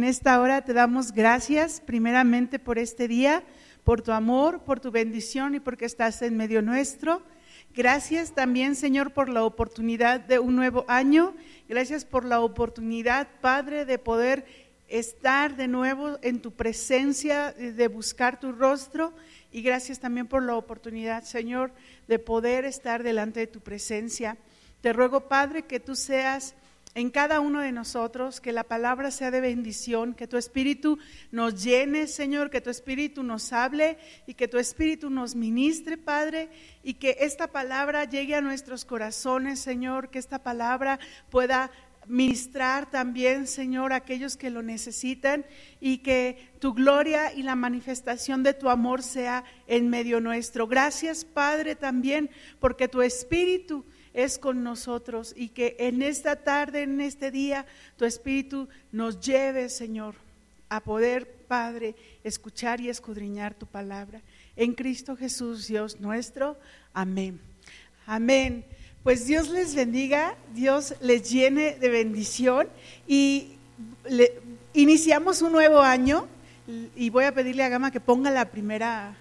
En esta hora te damos gracias primeramente por este día, por tu amor, por tu bendición y porque estás en medio nuestro. Gracias también, Señor, por la oportunidad de un nuevo año. Gracias por la oportunidad, Padre, de poder estar de nuevo en tu presencia, de buscar tu rostro. Y gracias también por la oportunidad, Señor, de poder estar delante de tu presencia. Te ruego, Padre, que tú seas en cada uno de nosotros, que la palabra sea de bendición, que tu espíritu nos llene, Señor, que tu espíritu nos hable y que tu espíritu nos ministre, Padre, y que esta palabra llegue a nuestros corazones, Señor, que esta palabra pueda ministrar también, Señor, a aquellos que lo necesitan y que tu gloria y la manifestación de tu amor sea en medio nuestro. Gracias, Padre, también porque tu espíritu es con nosotros y que en esta tarde, en este día, tu Espíritu nos lleve, Señor, a poder, Padre, escuchar y escudriñar tu palabra. En Cristo Jesús, Dios nuestro. Amén. Amén. Pues Dios les bendiga, Dios les llene de bendición y iniciamos un nuevo año y voy a pedirle a Gama que ponga la primera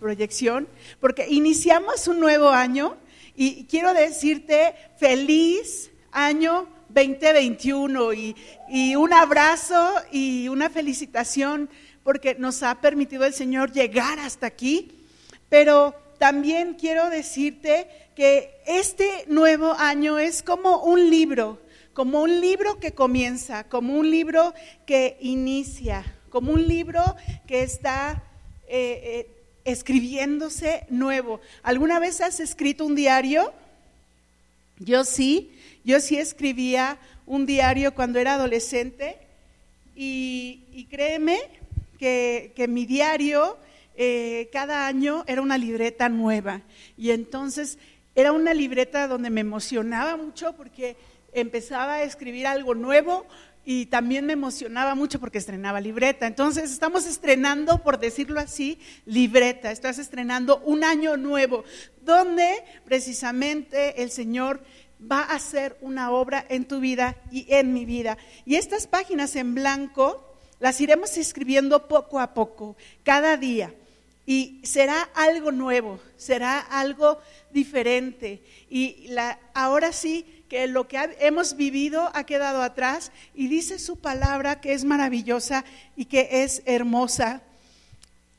proyección, porque iniciamos un nuevo año y quiero decirte feliz año 2021 y, y un abrazo y una felicitación porque nos ha permitido el Señor llegar hasta aquí. Pero también quiero decirte que este nuevo año es como un libro, como un libro que comienza, como un libro que inicia, como un libro que está eh, eh, escribiéndose nuevo. ¿Alguna vez has escrito un diario? Yo sí, yo sí escribía un diario cuando era adolescente y, créeme que, mi diario eh, cada año era una libreta nueva y entonces era una libreta donde me emocionaba mucho porque empezaba a escribir algo nuevo, y también me emocionaba mucho porque estrenaba libreta. Entonces estamos estrenando, por decirlo así, libreta. Estás estrenando un año nuevo, donde precisamente el Señor va a hacer una obra en tu vida y en mi vida. Y estas páginas en blanco las iremos escribiendo poco a poco, cada día. Y será algo nuevo, será algo diferente. Y la, ahora sí que lo que hemos vivido ha quedado atrás y dice su palabra que es maravillosa y que es hermosa.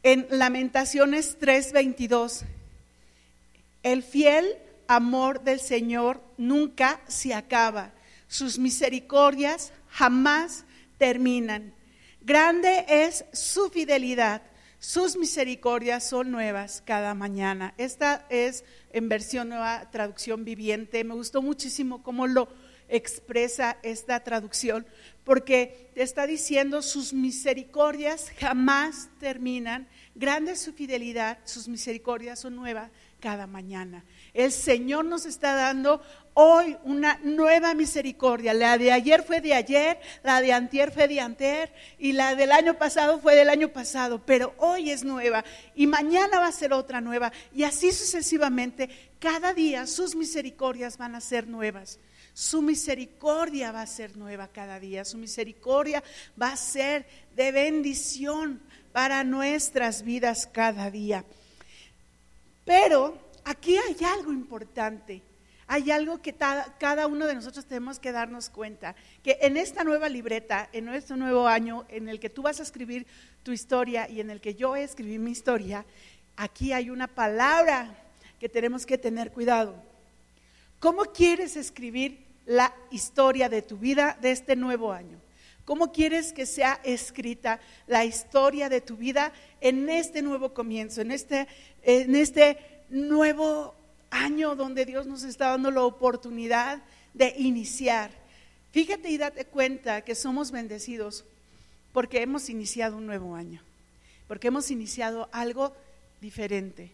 En Lamentaciones 3:22, el fiel amor del Señor nunca se acaba, sus misericordias jamás terminan. Grande es su fidelidad, sus misericordias son nuevas cada mañana. Esta es en versión nueva traducción viviente. Me gustó muchísimo cómo lo expresa esta traducción, porque está diciendo sus misericordias jamás terminan, grande es su fidelidad, sus misericordias son nuevas cada mañana. El Señor nos está dando hoy una nueva misericordia. La de ayer fue de ayer, la de antier fue de antier y la del año pasado fue del año pasado, pero hoy es nueva y mañana va a ser otra nueva y así sucesivamente. Cada día sus misericordias van a ser nuevas. Su misericordia va a ser nueva cada día. Su misericordia va a ser de bendición para nuestras vidas cada día. Pero aquí hay algo importante hay algo que cada uno de nosotros tenemos que darnos cuenta, que en esta nueva libreta, en nuestro nuevo año, en el que tú vas a escribir tu historia y en el que yo escribí mi historia, aquí hay una palabra que tenemos que tener cuidado. ¿Cómo quieres escribir la historia de tu vida de este nuevo año? ¿Cómo quieres que sea escrita la historia de tu vida en este nuevo comienzo, en este, en este nuevo año donde Dios nos está dando la oportunidad de iniciar. Fíjate y date cuenta que somos bendecidos porque hemos iniciado un nuevo año, porque hemos iniciado algo diferente.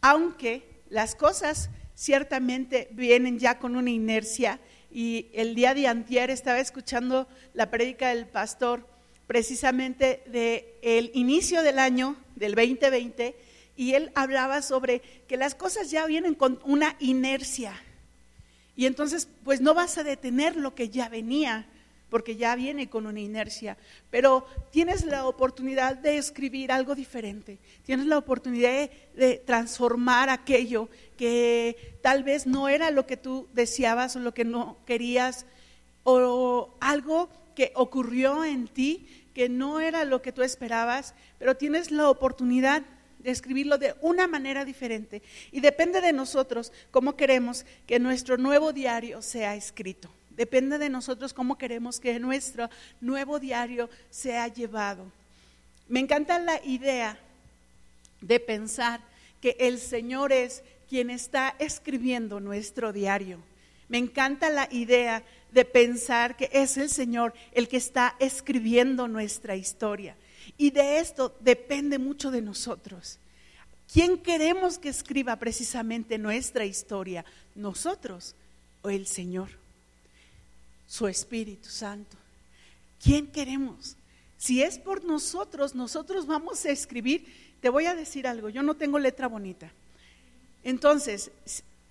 Aunque las cosas ciertamente vienen ya con una inercia y el día de antier estaba escuchando la prédica del pastor precisamente del el inicio del año del 2020 y él hablaba sobre que las cosas ya vienen con una inercia. Y entonces, pues no vas a detener lo que ya venía, porque ya viene con una inercia, pero tienes la oportunidad de escribir algo diferente, tienes la oportunidad de, transformar aquello que tal vez no era lo que tú deseabas o lo que no querías, o algo que ocurrió en ti que no era lo que tú esperabas, pero tienes la oportunidad de escribirlo de una manera diferente. Y depende de nosotros cómo queremos que nuestro nuevo diario sea escrito. Depende de nosotros cómo queremos que nuestro nuevo diario sea llevado. Me encanta la idea de pensar que el Señor es quien está escribiendo nuestro diario. Me encanta la idea de pensar que es el Señor el que está escribiendo nuestra historia. Y de esto depende mucho de nosotros. ¿Quién queremos que escriba precisamente nuestra historia? ¿Nosotros o el Señor? Su Espíritu Santo. ¿Quién queremos? Si es por nosotros, nosotros vamos a escribir. Te voy a decir algo, yo no tengo letra bonita. Entonces,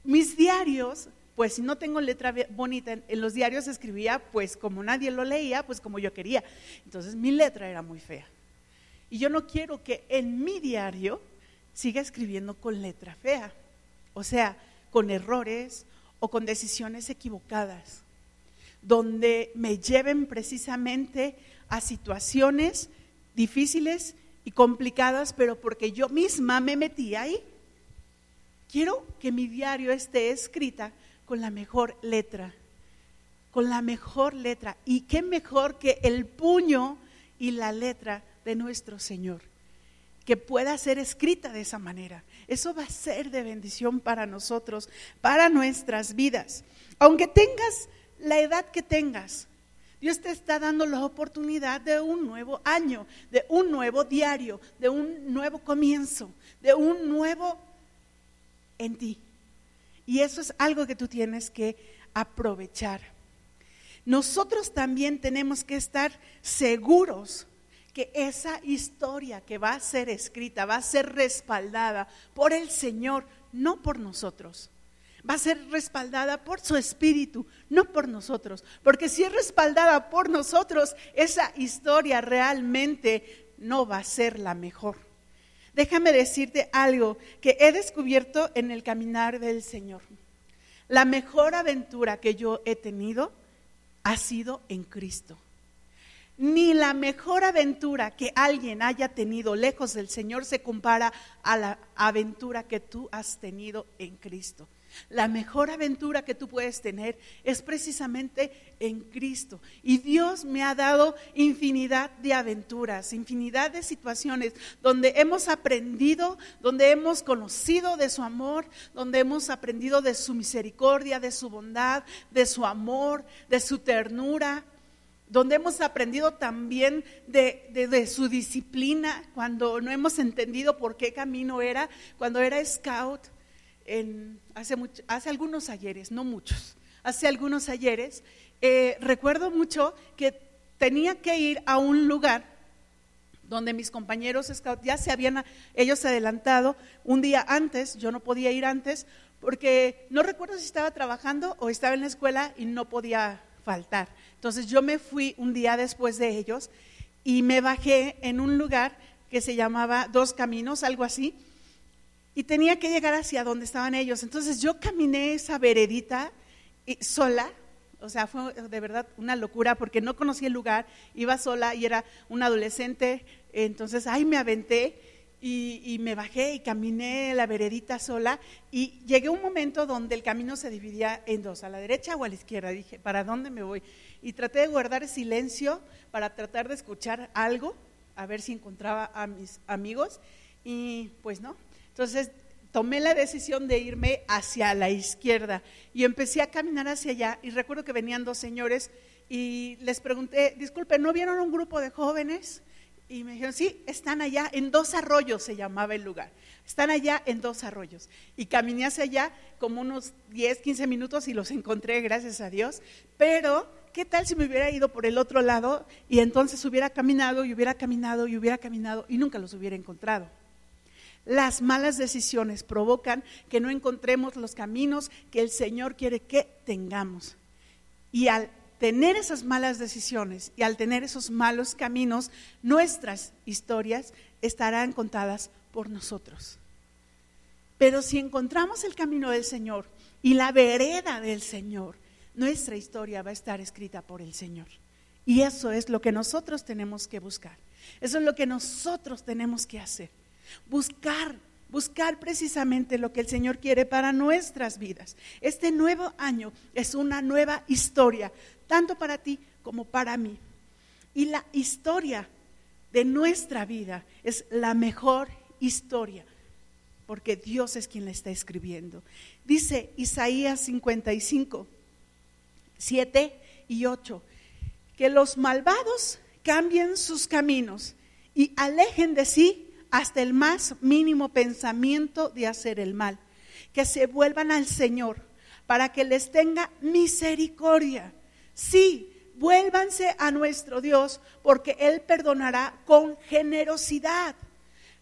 mis diarios, pues si no tengo letra bonita, en los diarios escribía, pues como nadie lo leía, pues como yo quería. Entonces mi letra era muy fea. Y yo no quiero que en mi diario siga escribiendo con letra fea, o sea, con errores o con decisiones equivocadas, donde me lleven precisamente a situaciones difíciles y complicadas, pero porque yo misma me metí ahí. Quiero que mi diario esté escrita con la mejor letra, con la mejor letra. Y qué mejor que el puño y la letra de nuestro Señor, que pueda ser escrita de esa manera. Eso va a ser de bendición para nosotros, para nuestras vidas. Aunque tengas la edad que tengas, Dios te está dando la oportunidad de un nuevo año, de un nuevo diario, de un nuevo comienzo, de un nuevo en ti. Y eso es algo que tú tienes que aprovechar. Nosotros también tenemos que estar seguros que esa historia que va a ser escrita va a ser respaldada por el Señor, no por nosotros. Va a ser respaldada por su espíritu, no por nosotros. Porque si es respaldada por nosotros, esa historia realmente no va a ser la mejor. Déjame decirte algo que he descubierto en el caminar del Señor. La mejor aventura que yo he tenido ha sido en Cristo. Ni la mejor aventura que alguien haya tenido lejos del Señor se compara a la aventura que tú has tenido en Cristo. La mejor aventura que tú puedes tener es precisamente en Cristo. Y Dios me ha dado infinidad de aventuras, infinidad de situaciones donde hemos aprendido, donde hemos conocido de su amor, donde hemos aprendido de su misericordia, de su bondad, de su amor, de su ternura donde hemos aprendido también de, su disciplina, cuando no hemos entendido por qué camino era, cuando era scout, hace, hace algunos ayeres, no muchos, hace algunos ayeres, eh, recuerdo mucho que tenía que ir a un lugar donde mis compañeros scout ya se habían, ellos adelantado un día antes, yo no podía ir antes, porque no recuerdo si estaba trabajando o estaba en la escuela y no podía faltar. Entonces yo me fui un día después de ellos y me bajé en un lugar que se llamaba Dos Caminos, algo así, y tenía que llegar hacia donde estaban ellos. Entonces yo caminé esa veredita y, sola, o sea, fue de verdad una locura porque no conocía el lugar, iba sola y era un adolescente, entonces ahí me aventé y, me bajé y caminé la veredita sola y llegué a un momento donde el camino se dividía en dos, a la derecha o a la izquierda. Dije, ¿para dónde me voy? y traté de guardar silencio para tratar de escuchar algo, a ver si encontraba a mis amigos y pues no. Entonces tomé la decisión de irme hacia la izquierda y empecé a caminar hacia allá y recuerdo que venían dos señores y les pregunté, disculpe, ¿no vieron un grupo de jóvenes? Y me dijeron, sí, están allá, en dos arroyos se llamaba el lugar. Están allá en dos arroyos. Y caminé hacia allá como unos 10, 15 minutos y los encontré, gracias a Dios. Pero ¿qué tal si me hubiera ido por el otro lado y entonces hubiera caminado y hubiera caminado y hubiera caminado y nunca los hubiera encontrado? Las malas decisiones provocan que no encontremos los caminos que el Señor quiere que tengamos. Y al tener esas malas decisiones y al tener esos malos caminos, nuestras historias estarán contadas por nosotros. Pero si encontramos el camino del Señor y la vereda del Señor, nuestra historia va a estar escrita por el Señor. Y eso es lo que nosotros tenemos que buscar. Eso es lo que nosotros tenemos que hacer. Buscar, buscar precisamente lo que el Señor quiere para nuestras vidas. Este nuevo año es una nueva historia, tanto para ti como para mí. Y la historia de nuestra vida es la mejor historia, porque Dios es quien la está escribiendo. Dice Isaías 55, 7 y 8, que los malvados cambien sus caminos y alejen de sí hasta el más mínimo pensamiento de hacer el mal, que se vuelvan al Señor para que les tenga misericordia. Sí, vuélvanse a nuestro Dios porque Él perdonará con generosidad.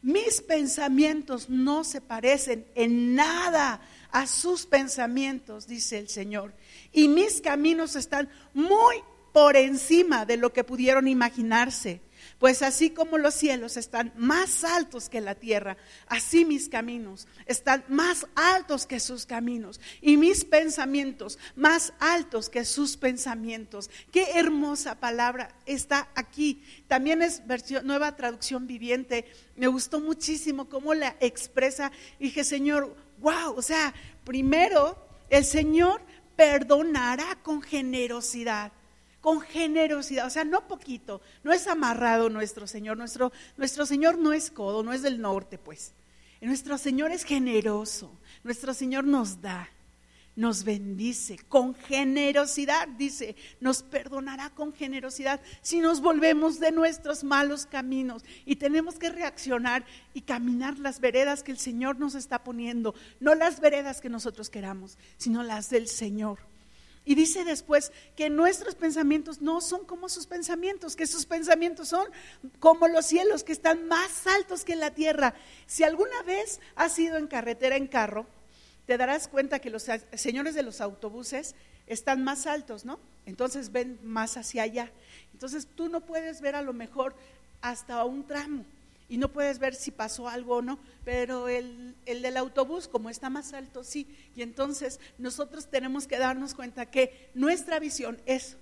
Mis pensamientos no se parecen en nada a sus pensamientos, dice el Señor. Y mis caminos están muy por encima de lo que pudieron imaginarse. Pues así como los cielos están más altos que la tierra, así mis caminos están más altos que sus caminos y mis pensamientos más altos que sus pensamientos. Qué hermosa palabra está aquí. También es versión, nueva traducción viviente. Me gustó muchísimo cómo la expresa. dije, Señor, wow, o sea, primero el Señor perdonará con generosidad con generosidad, o sea, no poquito, no es amarrado nuestro Señor, nuestro, nuestro Señor no es codo, no es del norte, pues. Nuestro Señor es generoso, nuestro Señor nos da, nos bendice con generosidad, dice, nos perdonará con generosidad si nos volvemos de nuestros malos caminos y tenemos que reaccionar y caminar las veredas que el Señor nos está poniendo, no las veredas que nosotros queramos, sino las del Señor. Y dice después que nuestros pensamientos no son como sus pensamientos, que sus pensamientos son como los cielos, que están más altos que la tierra. Si alguna vez has ido en carretera en carro, te darás cuenta que los señores de los autobuses están más altos, ¿no? Entonces ven más hacia allá. Entonces tú no puedes ver a lo mejor hasta un tramo y no puedes ver si pasó algo o no, pero el, del autobús, como está más alto, sí. Y entonces nosotros tenemos que darnos cuenta que nuestra visión es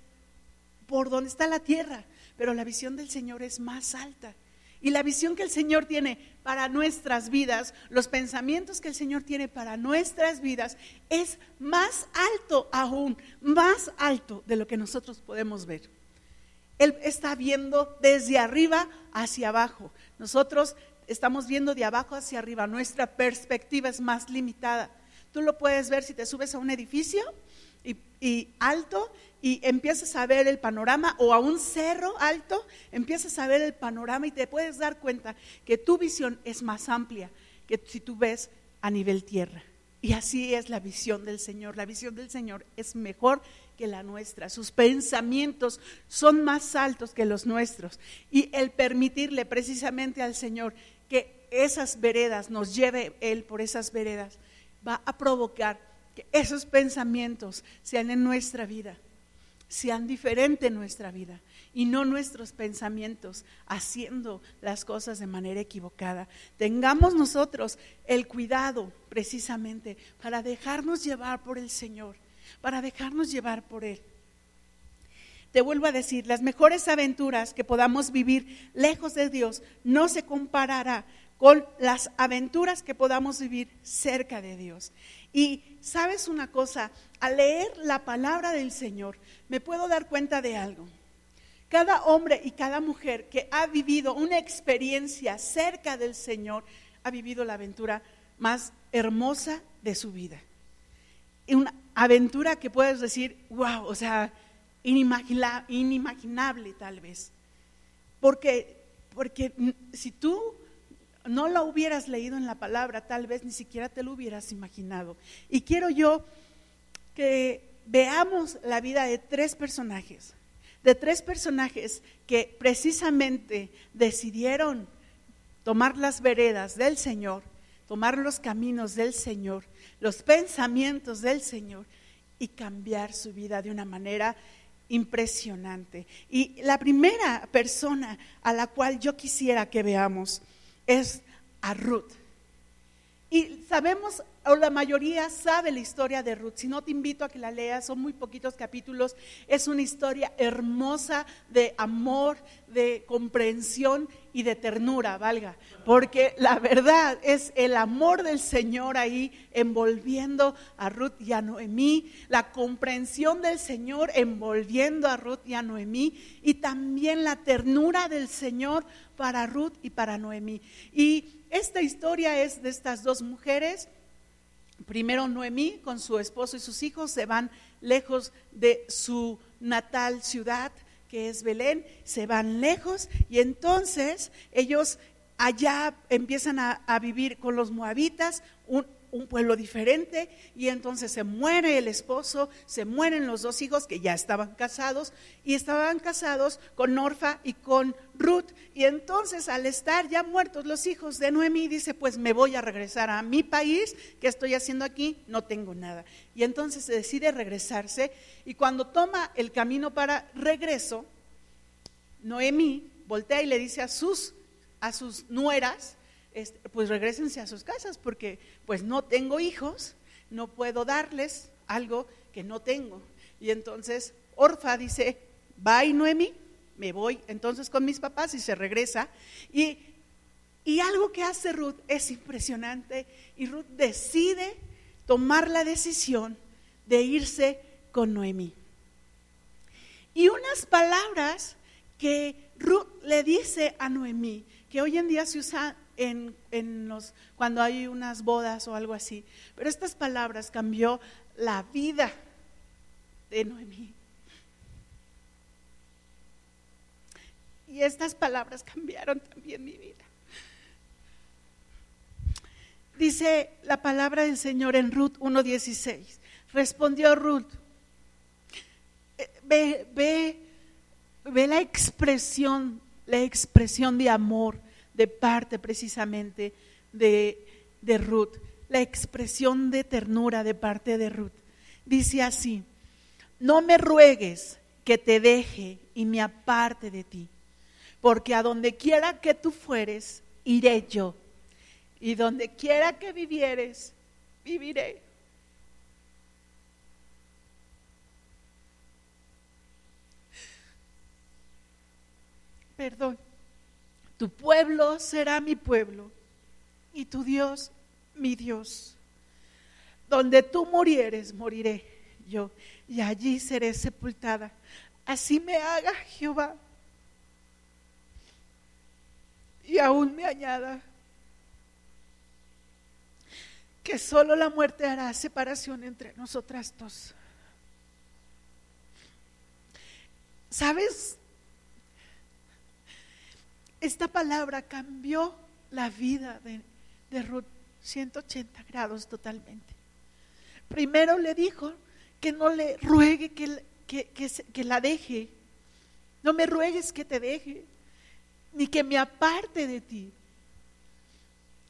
por donde está la tierra, pero la visión del Señor es más alta. Y la visión que el Señor tiene para nuestras vidas, los pensamientos que el Señor tiene para nuestras vidas, es más alto aún, más alto de lo que nosotros podemos ver. Él está viendo desde arriba hacia abajo. Nosotros estamos viendo de abajo hacia arriba. Nuestra perspectiva es más limitada. Tú lo puedes ver si te subes a un edificio y, alto y empiezas a ver el panorama o a un cerro alto, empiezas a ver el panorama y te puedes dar cuenta que tu visión es más amplia que si tú ves a nivel tierra. Y así es la visión del Señor. La visión del Señor es mejor que la nuestra. Sus pensamientos son más altos que los nuestros. Y el permitirle precisamente al Señor que esas veredas nos lleve Él por esas veredas va a provocar que esos pensamientos sean en nuestra vida, sean diferentes en nuestra vida y no nuestros pensamientos haciendo las cosas de manera equivocada. Tengamos nosotros el cuidado precisamente para dejarnos llevar por el Señor, para dejarnos llevar por Él. Te vuelvo a decir, las mejores aventuras que podamos vivir lejos de Dios no se comparará con las aventuras que podamos vivir cerca de Dios. Y sabes una cosa, al leer la palabra del Señor, me puedo dar cuenta de algo. Cada hombre y cada mujer que ha vivido una experiencia cerca del Señor ha vivido la aventura más hermosa de su vida. Una aventura que puedes decir, wow, o sea, inimaginable tal vez. Porque, porque si tú no la hubieras leído en la palabra, tal vez ni siquiera te lo hubieras imaginado. Y quiero yo que veamos la vida de tres personajes de tres personajes que precisamente decidieron tomar las veredas del Señor, tomar los caminos del Señor, los pensamientos del Señor y cambiar su vida de una manera impresionante. Y la primera persona a la cual yo quisiera que veamos es a Ruth. Y sabemos, o la mayoría sabe la historia de Ruth. Si no te invito a que la leas, son muy poquitos capítulos. Es una historia hermosa de amor, de comprensión y de ternura, valga. Porque la verdad es el amor del Señor ahí envolviendo a Ruth y a Noemí, la comprensión del Señor envolviendo a Ruth y a Noemí, y también la ternura del Señor para Ruth y para Noemí. Y esta historia es de estas dos mujeres. Primero Noemí con su esposo y sus hijos se van lejos de su natal ciudad, que es Belén, se van lejos y entonces ellos allá empiezan a, vivir con los moabitas, un, un pueblo diferente y entonces se muere el esposo, se mueren los dos hijos que ya estaban casados y estaban casados con Orfa y con Ruth y entonces al estar ya muertos los hijos de Noemí dice pues me voy a regresar a mi país, ¿qué estoy haciendo aquí? No tengo nada. Y entonces se decide regresarse y cuando toma el camino para regreso, Noemí voltea y le dice a sus, a sus nueras, este, pues regresense a sus casas porque pues no tengo hijos, no puedo darles algo que no tengo. Y entonces Orfa dice, bye Noemi, me voy entonces con mis papás y se regresa. Y, y algo que hace Ruth es impresionante y Ruth decide tomar la decisión de irse con Noemi. Y unas palabras que Ruth le dice a Noemí, que hoy en día se usa en, los, cuando hay unas bodas o algo así. Pero estas palabras cambió la vida de Noemí. Y estas palabras cambiaron también mi vida. Dice la palabra del Señor en Ruth 1.16. Respondió Ruth, eh, ve, ve, ve la expresión, la expresión de amor de parte precisamente de, de Ruth, la expresión de ternura de parte de Ruth. Dice así, no me ruegues que te deje y me aparte de ti, porque a donde quiera que tú fueres, iré yo, y donde quiera que vivieres, viviré. Perdón. Tu pueblo será mi pueblo y tu Dios mi Dios. Donde tú murieres, moriré yo y allí seré sepultada. Así me haga Jehová. Y aún me añada que solo la muerte hará separación entre nosotras dos. ¿Sabes? Esta palabra cambió la vida de, Ruth 180 grados totalmente. Primero le dijo que no le ruegue que, que la deje. No me ruegues que te deje, ni que me aparte de ti.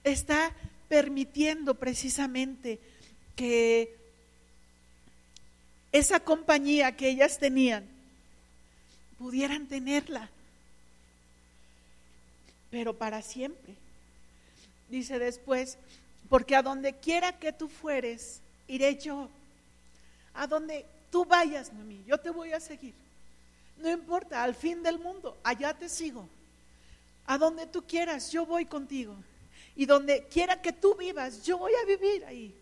Está permitiendo precisamente que esa compañía que ellas tenían pudieran tenerla pero para siempre. Dice después, porque a donde quiera que tú fueres, iré yo. A donde tú vayas, Noemí, yo te voy a seguir. No importa, al fin del mundo, allá te sigo. A donde tú quieras, yo voy contigo. Y donde quiera que tú vivas, yo voy a vivir ahí.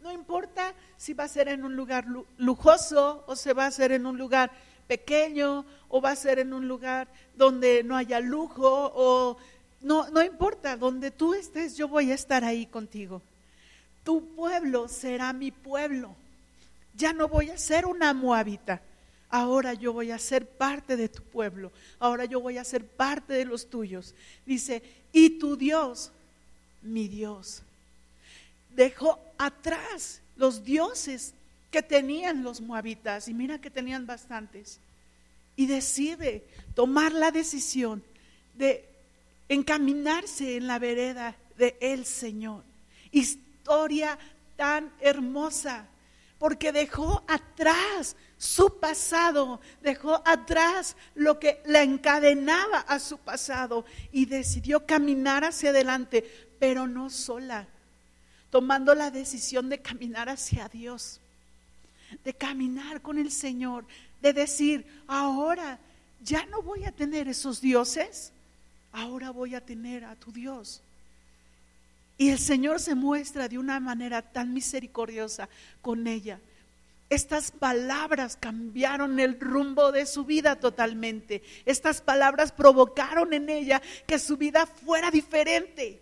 No importa si va a ser en un lugar lujoso o se va a hacer en un lugar pequeño o va a ser en un lugar donde no haya lujo o no, no importa, donde tú estés, yo voy a estar ahí contigo. Tu pueblo será mi pueblo. Ya no voy a ser una moabita. Ahora yo voy a ser parte de tu pueblo. Ahora yo voy a ser parte de los tuyos. Dice, y tu Dios, mi Dios. Dejó atrás los dioses que tenían los moabitas, y mira que tenían bastantes, y decide tomar la decisión de encaminarse en la vereda de el Señor. Historia tan hermosa, porque dejó atrás su pasado, dejó atrás lo que la encadenaba a su pasado y decidió caminar hacia adelante, pero no sola, tomando la decisión de caminar hacia Dios, de caminar con el Señor, de decir, ahora ya no voy a tener esos dioses, ahora voy a tener a tu Dios. Y el Señor se muestra de una manera tan misericordiosa con ella estas palabras cambiaron el rumbo de su vida totalmente. Estas palabras provocaron en ella que su vida fuera diferente.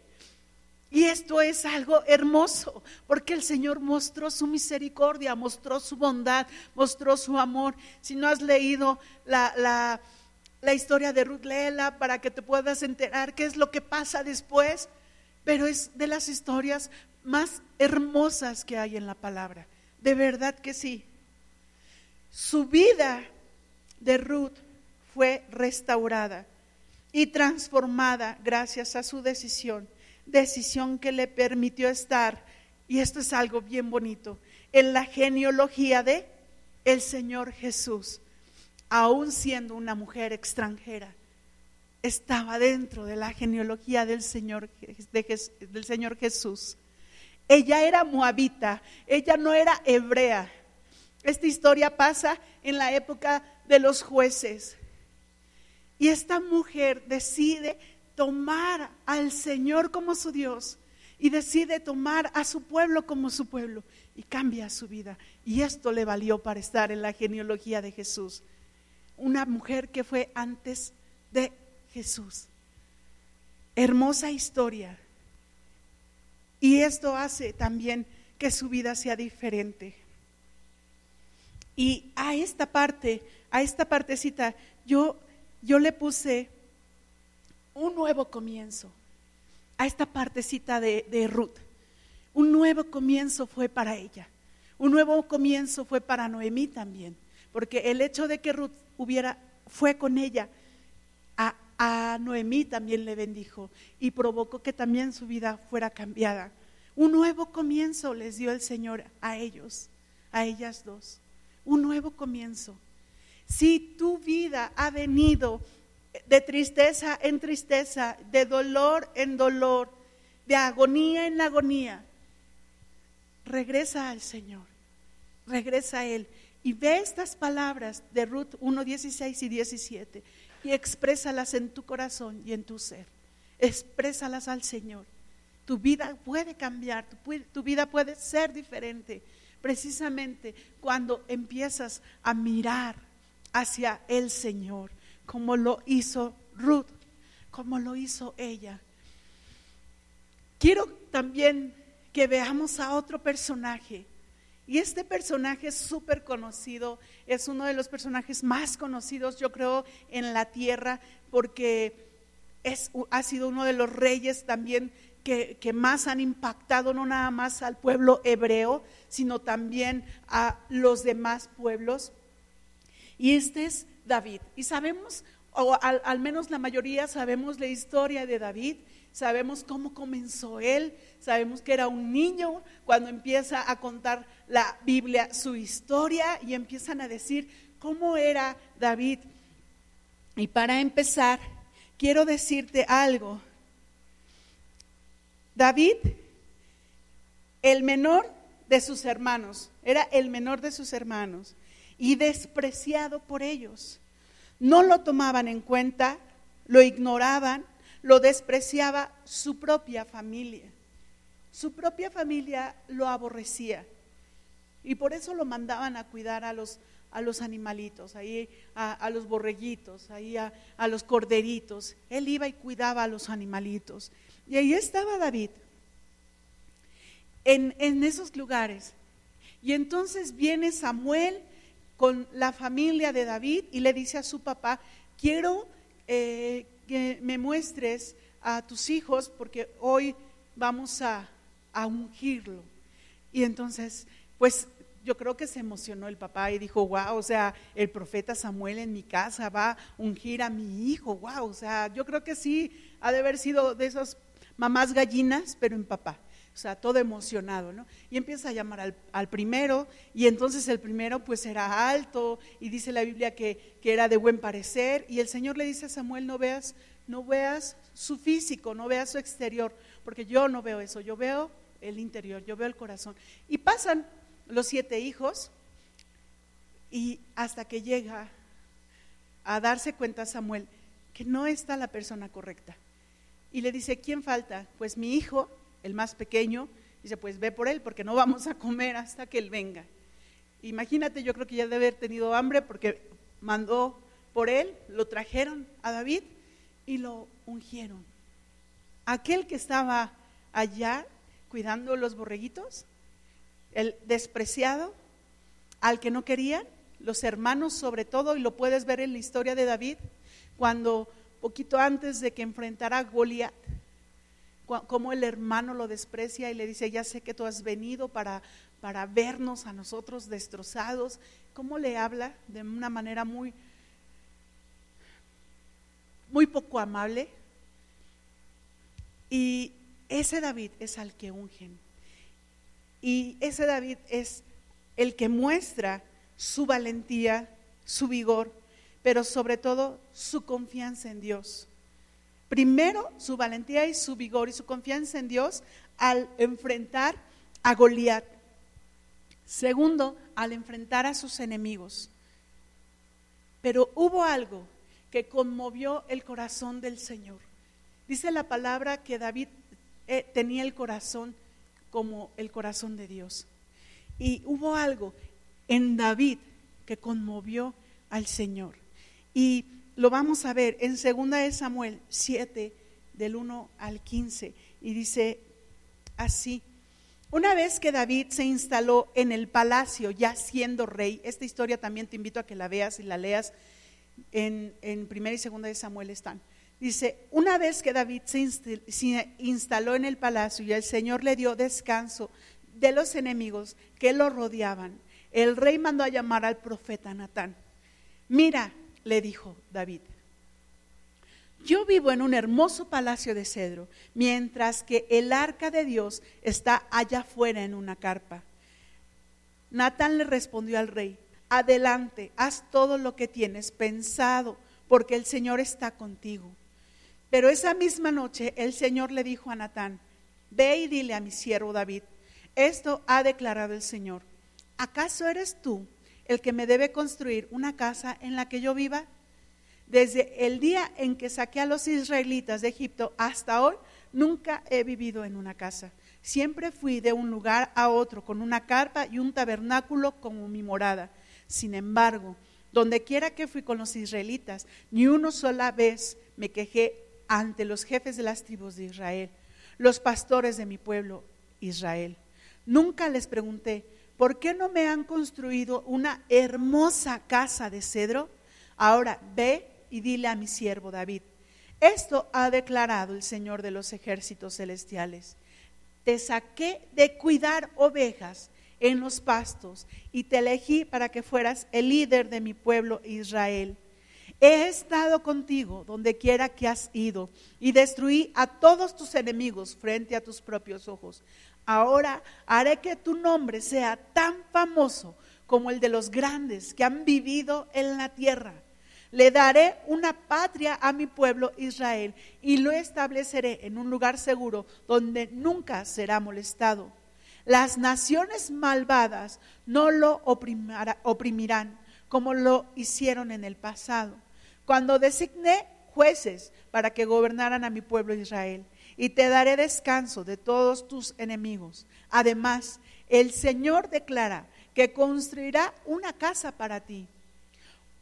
Y esto es algo hermoso, porque el Señor mostró su misericordia, mostró su bondad, mostró su amor. Si no has leído la, historia de Ruth, léela para que te puedas enterar qué es lo que pasa después. Pero es de las historias más hermosas que hay en la palabra. De verdad que sí. Su vida de Ruth fue restaurada y transformada gracias a su decisión, decisión que le permitió estar, y esto es algo bien bonito, en la genealogía de el Señor Jesús, aún siendo una mujer extranjera, estaba dentro de la genealogía del Señor, del Señor Jesús. Ella era moabita, ella no era hebrea. Esta historia pasa en la época de los jueces. Y esta mujer decide tomar al Señor como su Dios y decide tomar a su pueblo como su pueblo y cambia su vida. Y esto le valió para estar en la genealogía de Jesús. Una mujer que fue antes de Jesús. Hermosa historia. Y esto hace también que su vida sea diferente. Y a esta parte, a esta partecita, yo, yo le puse un nuevo comienzo. A esta partecita de, Ruth. Un nuevo comienzo fue para ella. Un nuevo comienzo fue para Noemí también. Porque el hecho de que Ruth hubiera, fue con ella, a, a Noemí también le bendijo y provocó que también su vida fuera cambiada. Un nuevo comienzo les dio el Señor a ellos, a ellas dos. Un nuevo comienzo. Si tu vida ha venido de tristeza en tristeza, de dolor en dolor, de agonía en agonía, regresa al Señor, regresa a Él y ve estas palabras de Ruth 1, 16 y 17 y exprésalas en tu corazón y en tu ser. Exprésalas al Señor. Tu vida puede cambiar, tu, vida puede ser diferente, precisamente cuando empiezas a mirar hacia el Señor, como lo hizo Ruth, como lo hizo ella. Quiero también que veamos a otro personaje. Y este personaje es súper conocido, es uno de los personajes más conocidos, yo creo, en la tierra, porque es, ha sido uno de los reyes también que, más han impactado no nada más al pueblo hebreo, sino también a los demás pueblos. Y este es David. Y sabemos, o al, al, menos la mayoría sabemos la historia de David, sabemos cómo comenzó él, sabemos que era un niño cuando empieza a contar la Biblia su historia y empiezan a decir cómo era David. Y para empezar, quiero decirte algo David, el menor de sus hermanos, era el menor de sus hermanos y despreciado por ellos. No lo tomaban en cuenta, lo ignoraban, lo despreciaba su propia familia. Su propia familia lo aborrecía y por eso lo mandaban a cuidar a los, a los animalitos, ahí a, los borreguitos, ahí a, a los corderitos. Él iba y cuidaba a los animalitos. Y ahí estaba David, en, esos lugares. Y entonces viene Samuel con la familia de David y le dice a su papá, quiero eh, que me muestres a tus hijos porque hoy vamos a, a ungirlo. Y entonces, pues yo creo que se emocionó el papá y dijo, wow, o sea, el profeta Samuel en mi casa va a ungir a mi hijo, wow, o sea, yo creo que sí, ha de haber sido de esos mamás gallinas, pero en papá. O sea, todo emocionado, ¿no? Y empieza a llamar al, primero, y entonces el primero pues era alto, y dice la Biblia que, que, era de buen parecer, y el Señor le dice a Samuel, no veas, no veas su físico, no veas su exterior, porque yo no veo eso, yo veo el interior, yo veo el corazón. Y pasan los siete hijos, y hasta que llega a darse cuenta Samuel que no está la persona correcta. Y le dice, ¿quién falta? Pues mi hijo, el más pequeño, dice, pues ve por él porque no vamos a comer hasta que él venga. Imagínate, yo creo que ya debe haber tenido hambre porque mandó por él, lo trajeron a David y lo ungieron. Aquel que estaba allá cuidando los borreguitos, el despreciado, al que no querían, los hermanos sobre todo, y lo puedes ver en la historia de David, cuando poquito antes de que enfrentara a Goliat, como el hermano lo desprecia y le dice, ya sé que tú has venido para, para vernos a nosotros destrozados, cómo le habla de una manera muy, muy poco amable. Y ese David es al que ungen. Y ese David es el que muestra su valentía, su vigor, pero sobre todo su confianza en Dios. Primero, su valentía y su vigor y su confianza en Dios al enfrentar a Goliat. Segundo, al enfrentar a sus enemigos. Pero hubo algo que conmovió el corazón del Señor. Dice la palabra que David eh, tenía el corazón como el corazón de Dios. Y hubo algo en David que conmovió al Señor. Y lo vamos a ver en 2 de Samuel 7, del 1 al 15. Y dice así, una vez que David se instaló en el palacio, ya siendo rey, esta historia también te invito a que la veas y la leas en, en primera y segunda de Samuel están. Dice, una vez que David se instaló en el palacio y el Señor le dio descanso de los enemigos que lo rodeaban, el rey mandó a llamar al profeta Natán. Mira, le dijo David, yo vivo en un hermoso palacio de cedro, mientras que el arca de Dios está allá afuera en una carpa. Natán le respondió al rey, adelante, haz todo lo que tienes pensado, porque el Señor está contigo. Pero esa misma noche el Señor le dijo a Natán, ve y dile a mi siervo David, esto ha declarado el Señor ¿acaso eres tú el que me debe construir una casa en la que yo viva? Desde el día en que saqué a los israelitas de Egipto hasta hoy, nunca he vivido en una casa. Siempre fui de un lugar a otro con una carpa y un tabernáculo como mi morada. Sin embargo, donde quiera que fui con los israelitas, ni una sola vez me quejé ante los jefes de las tribus de Israel, los pastores de mi pueblo Israel. Nunca les pregunté, ¿por qué no me han construido una hermosa casa de cedro? Ahora ve y dile a mi siervo David, esto ha declarado el Señor de los ejércitos celestiales. Te saqué de cuidar ovejas en los pastos y te elegí para que fueras el líder de mi pueblo Israel. He estado contigo donde quiera que has ido y destruí a todos tus enemigos frente a tus propios ojos. Ahora haré que tu nombre sea tan famoso como el de los grandes que han vivido en la tierra. Le daré una patria a mi pueblo Israel y lo estableceré en un lugar seguro donde nunca será molestado. Las naciones malvadas no lo oprimirán como lo hicieron en el pasado, cuando designé jueces para que gobernaran a mi pueblo Israel y te daré descanso de todos tus enemigos. Además, el Señor declara que construirá una casa para ti,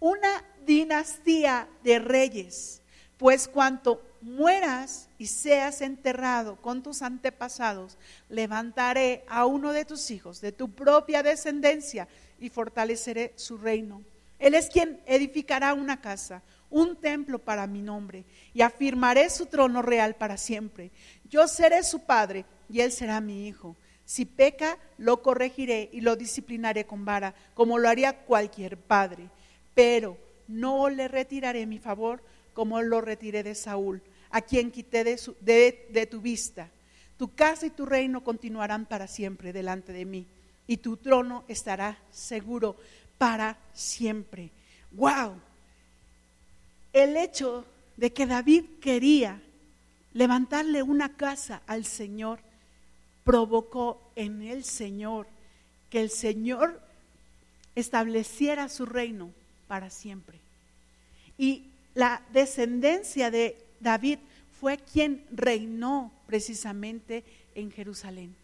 una dinastía de reyes, pues cuanto mueras y seas enterrado con tus antepasados, levantaré a uno de tus hijos, de tu propia descendencia, y fortaleceré su reino. Él es quien edificará una casa, un templo para mi nombre, y afirmaré su trono real para siempre. Yo seré su padre y él será mi hijo. Si peca, lo corregiré y lo disciplinaré con vara, como lo haría cualquier padre. Pero no le retiraré mi favor como lo retiré de Saúl, a quien quité de, tu vista. Tu casa y tu reino continuarán para siempre delante de mí y tu trono estará seguro para siempre. ¡Wow! El hecho de que David quería levantarle una casa al Señor provocó en el Señor que el Señor estableciera su reino para siempre. Y la descendencia de David fue quien reinó precisamente en Jerusalén.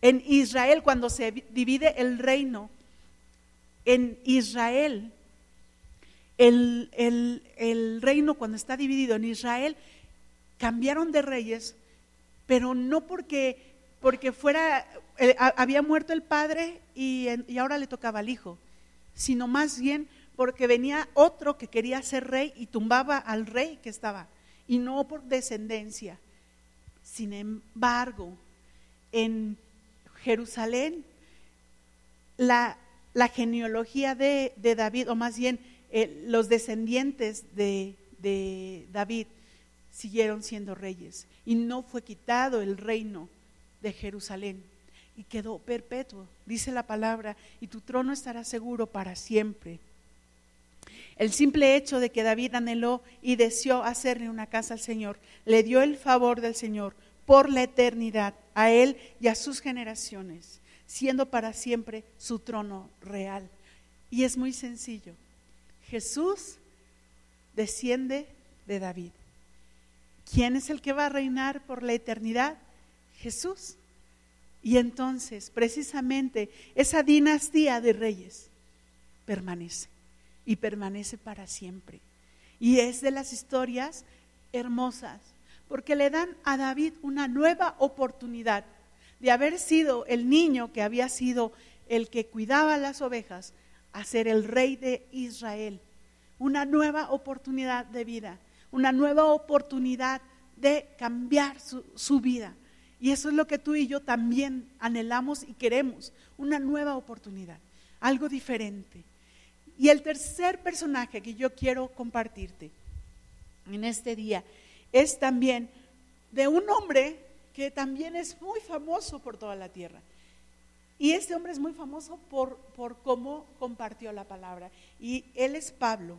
En Israel, cuando se divide el reino, en Israel, el, el, reino cuando está dividido en Israel, cambiaron de reyes, pero no porque, porque fuera, eh, había muerto el padre y, y ahora le tocaba al hijo, sino más bien porque venía otro que quería ser rey y tumbaba al rey que estaba, y no por descendencia. Sin embargo, en Jerusalén, la, genealogía de, David, o más bien eh, los descendientes de, de David, siguieron siendo reyes y no fue quitado el reino de Jerusalén y quedó perpetuo, dice la palabra, y tu trono estará seguro para siempre. El simple hecho de que David anheló y deseó hacerle una casa al Señor, le dio el favor del Señor por la eternidad a él y a sus generaciones, siendo para siempre su trono real. Y es muy sencillo. Jesús desciende de David. ¿Quién es el que va a reinar por la eternidad? Jesús. Y entonces, precisamente, esa dinastía de reyes permanece y permanece para siempre. Y es de las historias hermosas, porque le dan a David una nueva oportunidad de haber sido el niño que había sido el que cuidaba las ovejas, a ser el rey de Israel. Una nueva oportunidad de vida, una nueva oportunidad de cambiar su, su vida. Y eso es lo que tú y yo también anhelamos y queremos, una nueva oportunidad, algo diferente. Y el tercer personaje que yo quiero compartirte en este día es también de un hombre que también es muy famoso por toda la tierra. Y este hombre es muy famoso por, por cómo compartió la palabra. Y él es Pablo.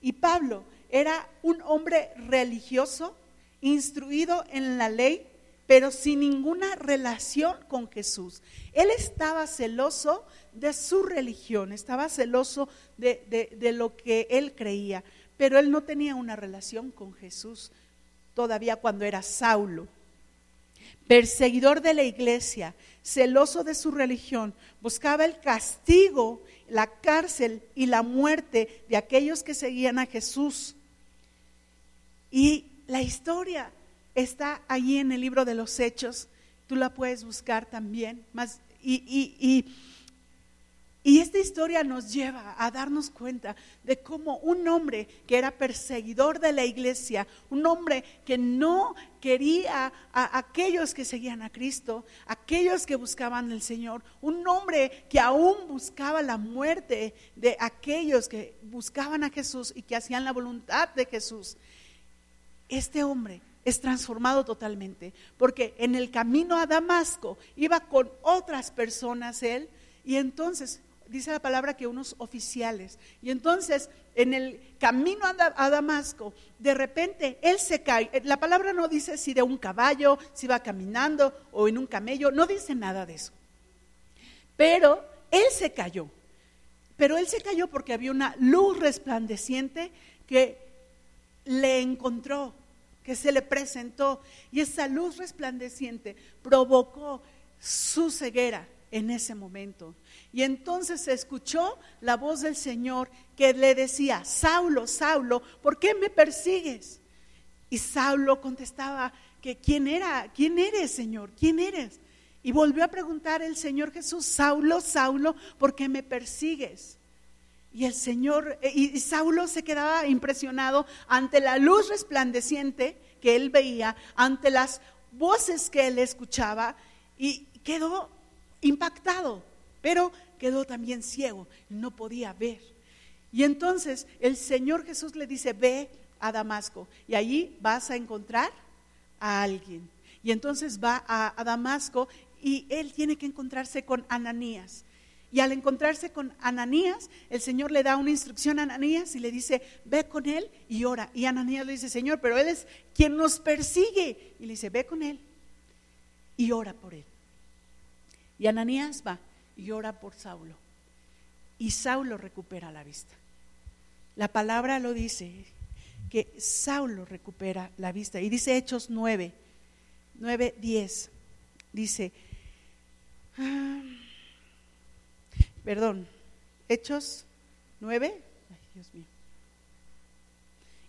Y Pablo era un hombre religioso, instruido en la ley, pero sin ninguna relación con Jesús. Él estaba celoso de su religión, estaba celoso de, de, lo que él creía, pero él no tenía una relación con Jesús todavía cuando era Saulo. Perseguidor de la iglesia, celoso de su religión, buscaba el castigo, la cárcel y la muerte de aquellos que seguían a Jesús. Y la historia está allí en el libro de los Hechos, tú la puedes buscar también. Más, y, y, y, esta historia nos lleva a darnos cuenta de cómo un hombre que era perseguidor de la iglesia, un hombre que no quería a aquellos que seguían a Cristo, aquellos que buscaban al Señor, un hombre que aún buscaba la muerte de aquellos que buscaban a Jesús y que hacían la voluntad de Jesús. Este hombre es transformado totalmente, porque en el camino a Damasco iba con otras personas él, y entonces dice la palabra que unos oficiales, y entonces en el camino a, Damasco, de repente él se cae, la palabra no dice si de un caballo, si va caminando o en un camello, no dice nada de eso, pero él se cayó, pero él se cayó porque había una luz resplandeciente que le encontró que se le presentó. Y esa luz resplandeciente provocó su ceguera en ese momento. Y entonces se escuchó la voz del Señor que le decía, Saulo, Saulo, ¿por qué me persigues? Y Saulo contestaba que quién era, quién eres, Señor, quién eres. Y volvió a preguntar el Señor Jesús, Saulo, Saulo, ¿por qué me persigues? Y el Señor, eh, y Saulo se quedaba impresionado ante la luz resplandeciente que él veía, ante las voces que él escuchaba, y quedó impactado, pero quedó también ciego, no podía ver. Y entonces el Señor Jesús le dice, ve a Damasco, y allí vas a encontrar a alguien. Y entonces va a, Damasco y él tiene que encontrarse con Ananías. Y al encontrarse con Ananías, el Señor le da una instrucción a Ananías y le dice, ve con él y ora. Y Ananías le dice, Señor, pero él es quien nos persigue. Y le dice, ve con él y ora por él. Y Ananías va y ora por Saulo. Y Saulo recupera la vista. La palabra lo dice, que Saulo recupera la vista. Y dice Hechos 9, 9, 10. Dice, ah, perdón, Hechos 9, ay Dios mío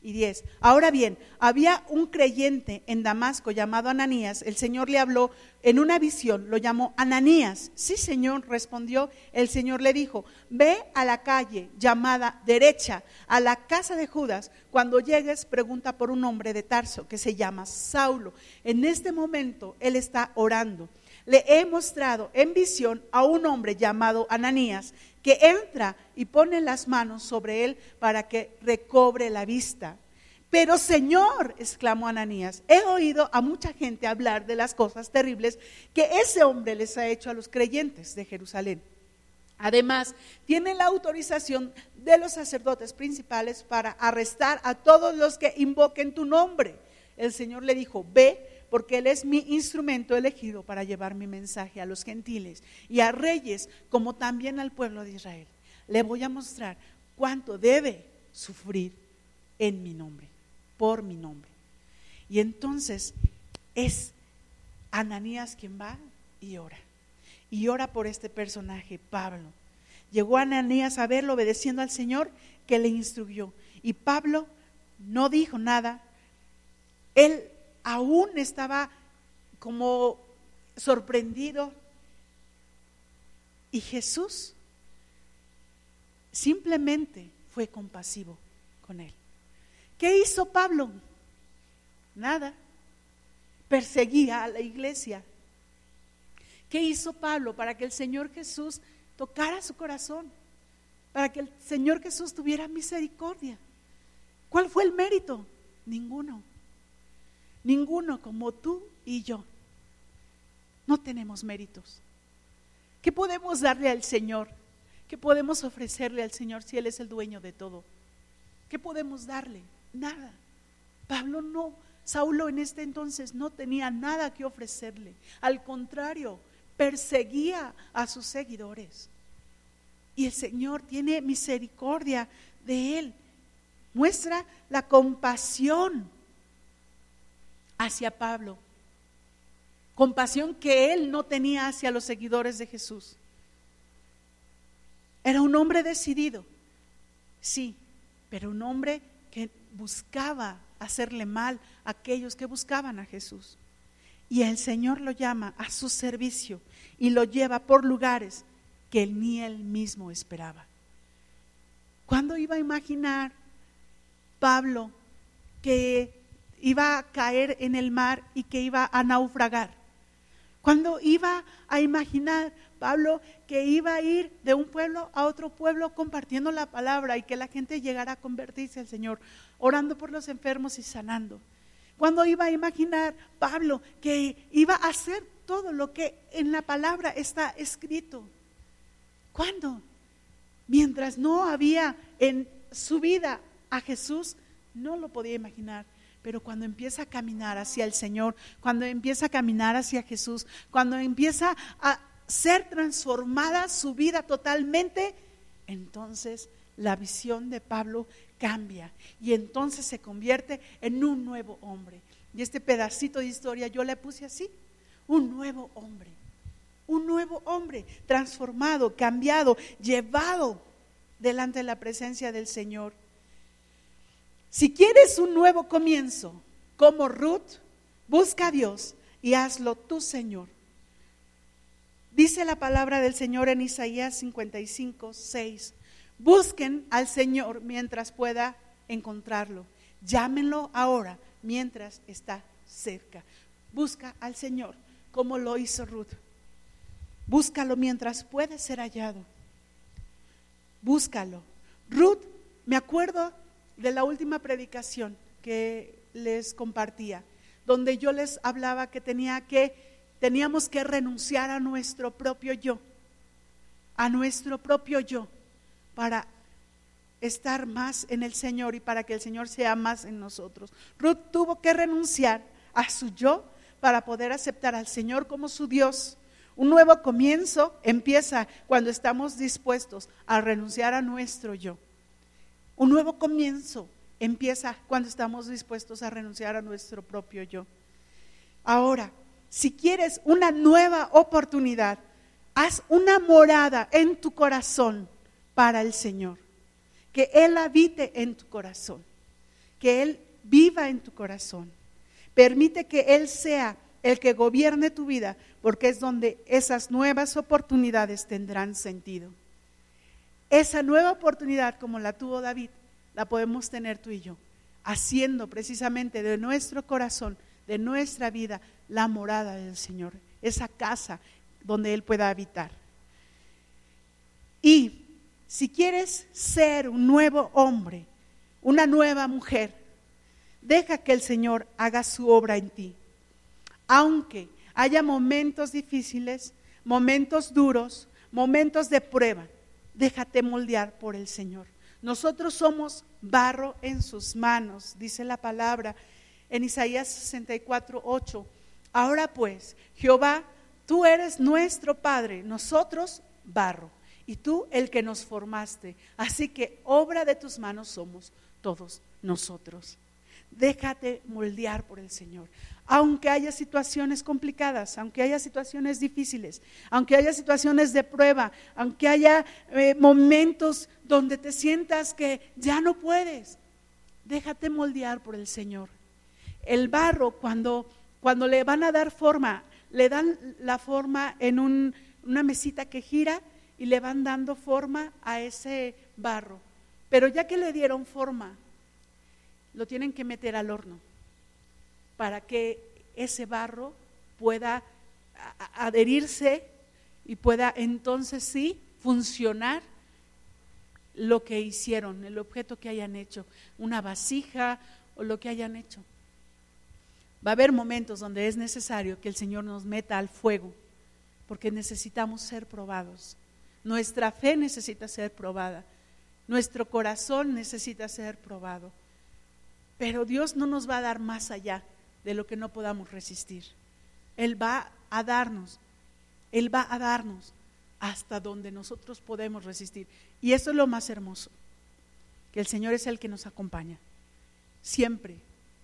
y 10. Ahora bien, había un creyente en Damasco llamado Ananías. El Señor le habló en una visión, lo llamó Ananías. Sí, Señor, respondió. El Señor le dijo, ve a la calle llamada derecha, a la casa de Judas. Cuando llegues, pregunta por un hombre de Tarso que se llama Saulo. En este momento, él está orando. Le he mostrado en visión a un hombre llamado Ananías que entra y pone las manos sobre él para que recobre la vista. Pero Señor, exclamó Ananías, he oído a mucha gente hablar de las cosas terribles que ese hombre les ha hecho a los creyentes de Jerusalén. Además, tiene la autorización de los sacerdotes principales para arrestar a todos los que invoquen tu nombre. El Señor le dijo, ve porque Él es mi instrumento elegido para llevar mi mensaje a los gentiles y a reyes, como también al pueblo de Israel. Le voy a mostrar cuánto debe sufrir en mi nombre, por mi nombre. Y entonces es Ananías quien va y ora. Y ora por este personaje, Pablo. Llegó Ananías a verlo obedeciendo al Señor que le instruyó. Y Pablo no dijo nada. Él aún estaba como sorprendido. Y Jesús simplemente fue compasivo con él. ¿Qué hizo Pablo? Nada. Perseguía a la iglesia. ¿Qué hizo Pablo para que el Señor Jesús tocara su corazón? Para que el Señor Jesús tuviera misericordia. ¿Cuál fue el mérito? Ninguno. Ninguno como tú y yo. No tenemos méritos. ¿Qué podemos darle al Señor? ¿Qué podemos ofrecerle al Señor si Él es el dueño de todo? ¿Qué podemos darle? Nada. Pablo no, Saulo en este entonces no tenía nada que ofrecerle. Al contrario, perseguía a sus seguidores. Y el Señor tiene misericordia de él. Muestra la compasión hacia Pablo, compasión que él no tenía hacia los seguidores de Jesús. Era un hombre decidido, sí, pero un hombre que buscaba hacerle mal a aquellos que buscaban a Jesús. Y el Señor lo llama a su servicio y lo lleva por lugares que ni él mismo esperaba. ¿Cuándo iba a imaginar Pablo que iba a caer en el mar y que iba a naufragar. Cuando iba a imaginar Pablo que iba a ir de un pueblo a otro pueblo compartiendo la palabra y que la gente llegara a convertirse al Señor, orando por los enfermos y sanando. Cuando iba a imaginar Pablo que iba a hacer todo lo que en la palabra está escrito. ¿Cuándo? Mientras no había en su vida a Jesús, no lo podía imaginar. Pero cuando empieza a caminar hacia el Señor, cuando empieza a caminar hacia Jesús, cuando empieza a ser transformada su vida totalmente, entonces la visión de Pablo cambia y entonces se convierte en un nuevo hombre. Y este pedacito de historia yo le puse así, un nuevo hombre, un nuevo hombre transformado, cambiado, llevado delante de la presencia del Señor. Si quieres un nuevo comienzo, como Ruth, busca a Dios y hazlo tú, Señor. Dice la palabra del Señor en Isaías 55, 6. Busquen al Señor mientras pueda encontrarlo. Llámenlo ahora mientras está cerca. Busca al Señor como lo hizo Ruth. Búscalo mientras puede ser hallado. Búscalo. Ruth, me acuerdo de la última predicación que les compartía. donde yo les hablaba que tenía que teníamos que renunciar a nuestro propio yo, a nuestro propio yo para estar más en el Señor y para que el Señor sea más en nosotros. Ruth tuvo que renunciar a su yo para poder aceptar al Señor como su Dios. Un nuevo comienzo empieza cuando estamos dispuestos a renunciar a nuestro yo. Un nuevo comienzo empieza cuando estamos dispuestos a renunciar a nuestro propio yo. Ahora, si quieres una nueva oportunidad, haz una morada en tu corazón para el Señor que Él habite en tu corazón, que Él viva en tu corazón. Permite que Él sea el que gobierne tu vida, porque es donde esas nuevas oportunidades tendrán sentido. Esa nueva oportunidad como la tuvo David, la podemos tener tú y yo, haciendo precisamente de nuestro corazón, de nuestra vida, la morada del Señor, esa casa donde Él pueda habitar. Y si quieres ser un nuevo hombre, una nueva mujer, deja que el Señor haga su obra en ti. Aunque haya momentos difíciles, momentos duros, momentos de prueba, déjate moldear por el Señor. Nosotros somos barro en sus manos, dice la palabra en Isaías 64, 8. Ahora pues, Jehová, tú eres nuestro Padre, nosotros barro y tú el que nos formaste. Así que obra de tus manos somos todos nosotros. Déjate moldear por el Señor. Aunque haya situaciones complicadas, aunque haya situaciones difíciles, aunque haya situaciones de prueba, aunque haya eh, momentos donde te sientas que ya no puedes, déjate moldear por el Señor. El barro, cuando, cuando le van a dar forma, le dan la forma en una mesita que gira y le van dando forma a ese barro. Pero ya que le dieron forma, lo tienen que meter al horno para que ese barro pueda adherirse y pueda entonces sí funcionar lo que hicieron, el objeto que hayan hecho, una vasija o lo que hayan hecho. Va a haber momentos donde es necesario que el Señor nos meta al fuego, porque necesitamos ser probados. Nuestra fe necesita ser probada. Nuestro corazón necesita ser probado. Pero Dios no nos va a dar más allá de lo que no podamos resistir. Él va a darnos, Él va a darnos hasta donde nosotros podemos resistir. Y eso es lo más hermoso, que el Señor es el que nos acompaña, siempre.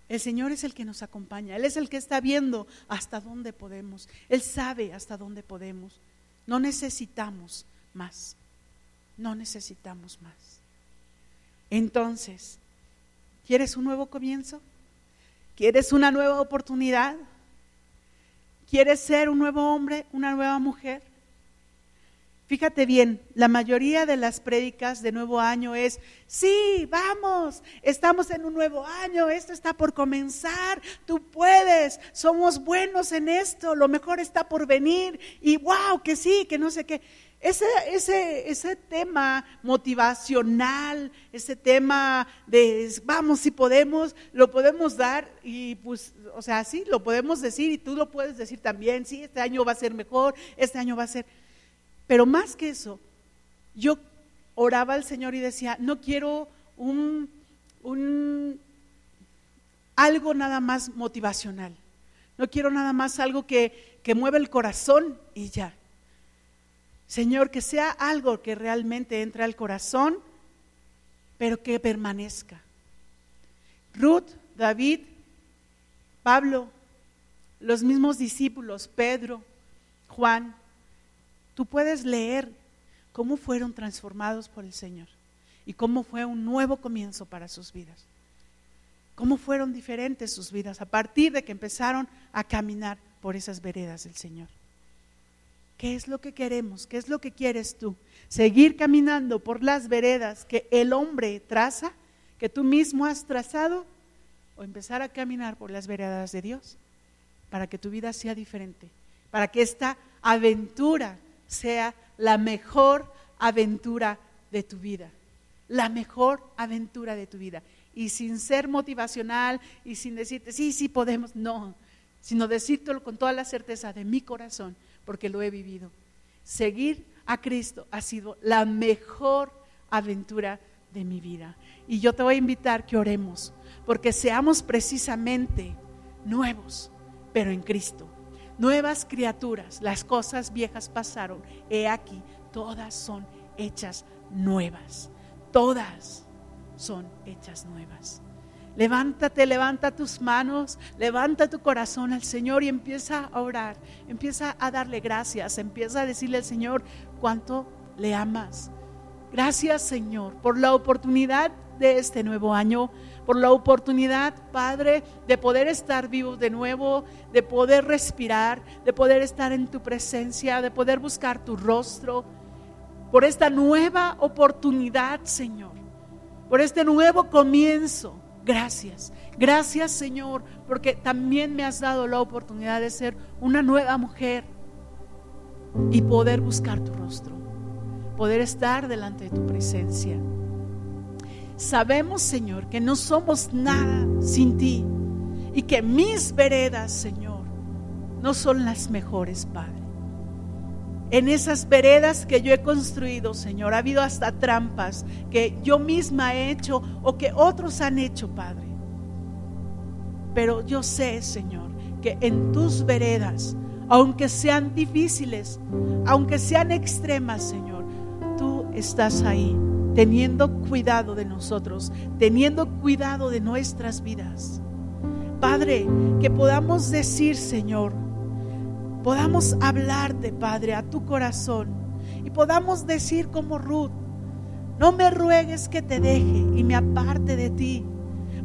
El Señor es el que nos acompaña, Él es el que está viendo hasta dónde podemos, Él sabe hasta dónde podemos. No necesitamos más. No necesitamos más. Entonces, ¿quieres un nuevo comienzo? ¿Quieres una nueva oportunidad? ¿Quieres ser un nuevo hombre, una nueva mujer? Fíjate bien, la mayoría de las prédicas de nuevo año es, sí, vamos, estamos en un nuevo año, esto está por comenzar, tú puedes, somos buenos en esto, lo mejor está por venir y wow, que sí, que no sé qué. Ese, ese, ese tema motivacional, ese tema de vamos si podemos, lo podemos dar y pues, o sea, sí, lo podemos decir y tú lo puedes decir también, sí, este año va a ser mejor, este año va a ser. Pero más que eso, yo oraba al Señor y decía, no quiero un, un algo nada más motivacional, no quiero nada más algo que, que mueva el corazón y ya. Señor, que sea algo que realmente entre al corazón, pero que permanezca. Ruth, David, Pablo, los mismos discípulos, Pedro, Juan, tú puedes leer cómo fueron transformados por el Señor y cómo fue un nuevo comienzo para sus vidas. Cómo fueron diferentes sus vidas a partir de que empezaron a caminar por esas veredas del Señor. ¿Qué es lo que queremos? ¿Qué es lo que quieres tú? ¿Seguir caminando por las veredas que el hombre traza, que tú mismo has trazado? ¿O empezar a caminar por las veredas de Dios para que tu vida sea diferente? Para que esta aventura sea la mejor aventura de tu vida. La mejor aventura de tu vida. y sin ser motivacional y sin decirte, sí, sí podemos, no, sino decírtelo con toda la certeza de mi corazón, porque lo he vivido. Seguir a Cristo ha sido la mejor aventura de mi vida. Y yo te voy a invitar que oremos, porque seamos precisamente nuevos, pero en Cristo. Nuevas criaturas, las cosas viejas pasaron, he aquí, todas son hechas nuevas, todas son hechas nuevas. Levántate, levanta tus manos, levanta tu corazón al Señor y empieza a orar, empieza a darle gracias, empieza a decirle al Señor cuánto le amas. Gracias Señor por la oportunidad de este nuevo año, por la oportunidad, Padre, de poder estar vivos de nuevo, de poder respirar, de poder estar en tu presencia, de poder buscar tu rostro, por esta nueva oportunidad, Señor, por este nuevo comienzo Gracias. Gracias Señor, porque también me has dado la oportunidad de ser una nueva mujer y poder buscar tu rostro, poder estar delante de tu presencia. Sabemos Señor que no somos nada sin ti y que mis veredas Señor no son las mejores, Padre. En esas veredas que yo he construido, Señor, ha habido hasta trampas que yo misma he hecho o que otros han hecho, Padre. Pero yo sé, Señor, que en tus veredas, aunque sean difíciles, aunque sean extremas, Señor, tú estás ahí, teniendo cuidado de nosotros, teniendo cuidado de nuestras vidas. Padre, que podamos decir, Señor, podamos hablarte, Padre, a tu corazón y podamos decir como Ruth, no me ruegues que te deje y me aparte de ti,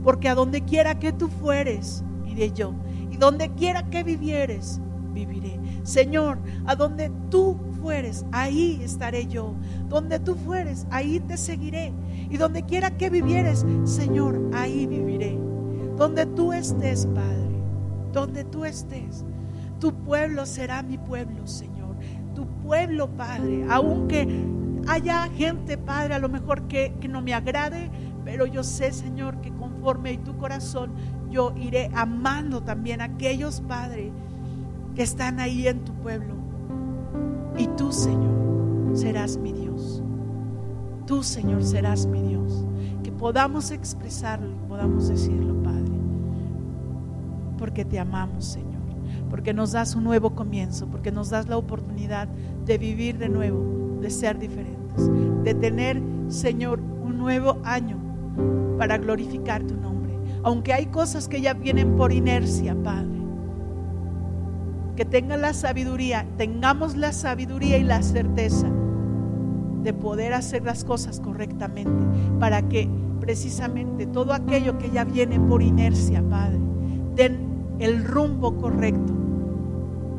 porque a donde quiera que tú fueres, iré yo, y donde quiera que vivieres, viviré. Señor, a donde tú fueres, ahí estaré yo. Donde tú fueres, ahí te seguiré. Y donde quiera que vivieres, Señor, ahí viviré. Donde tú estés, Padre, donde tú estés. Tu pueblo será mi pueblo, Señor. Tu pueblo, Padre. Aunque haya gente, Padre, a lo mejor que, no me agrade, pero yo sé, Señor, que conforme a tu corazón, yo iré amando también a aquellos, Padre, que están ahí en tu pueblo. Y tú, Señor, serás mi Dios. Tú, Señor, serás mi Dios. Que podamos expresarlo y podamos decirlo, Padre. Porque te amamos, Señor porque nos das un nuevo comienzo, porque nos das la oportunidad de vivir de nuevo, de ser diferentes, de tener, Señor, un nuevo año para glorificar tu nombre. Aunque hay cosas que ya vienen por inercia, Padre. Que tenga la sabiduría, tengamos la sabiduría y la certeza de poder hacer las cosas correctamente para que precisamente todo aquello que ya viene por inercia, Padre, den el rumbo correcto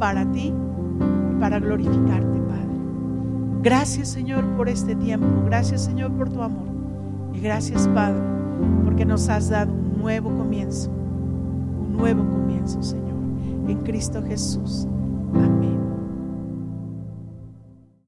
para ti y para glorificarte, Padre. Gracias, Señor, por este tiempo. Gracias, Señor, por tu amor. Y gracias, Padre, porque nos has dado un nuevo comienzo. Un nuevo comienzo, Señor, en Cristo Jesús.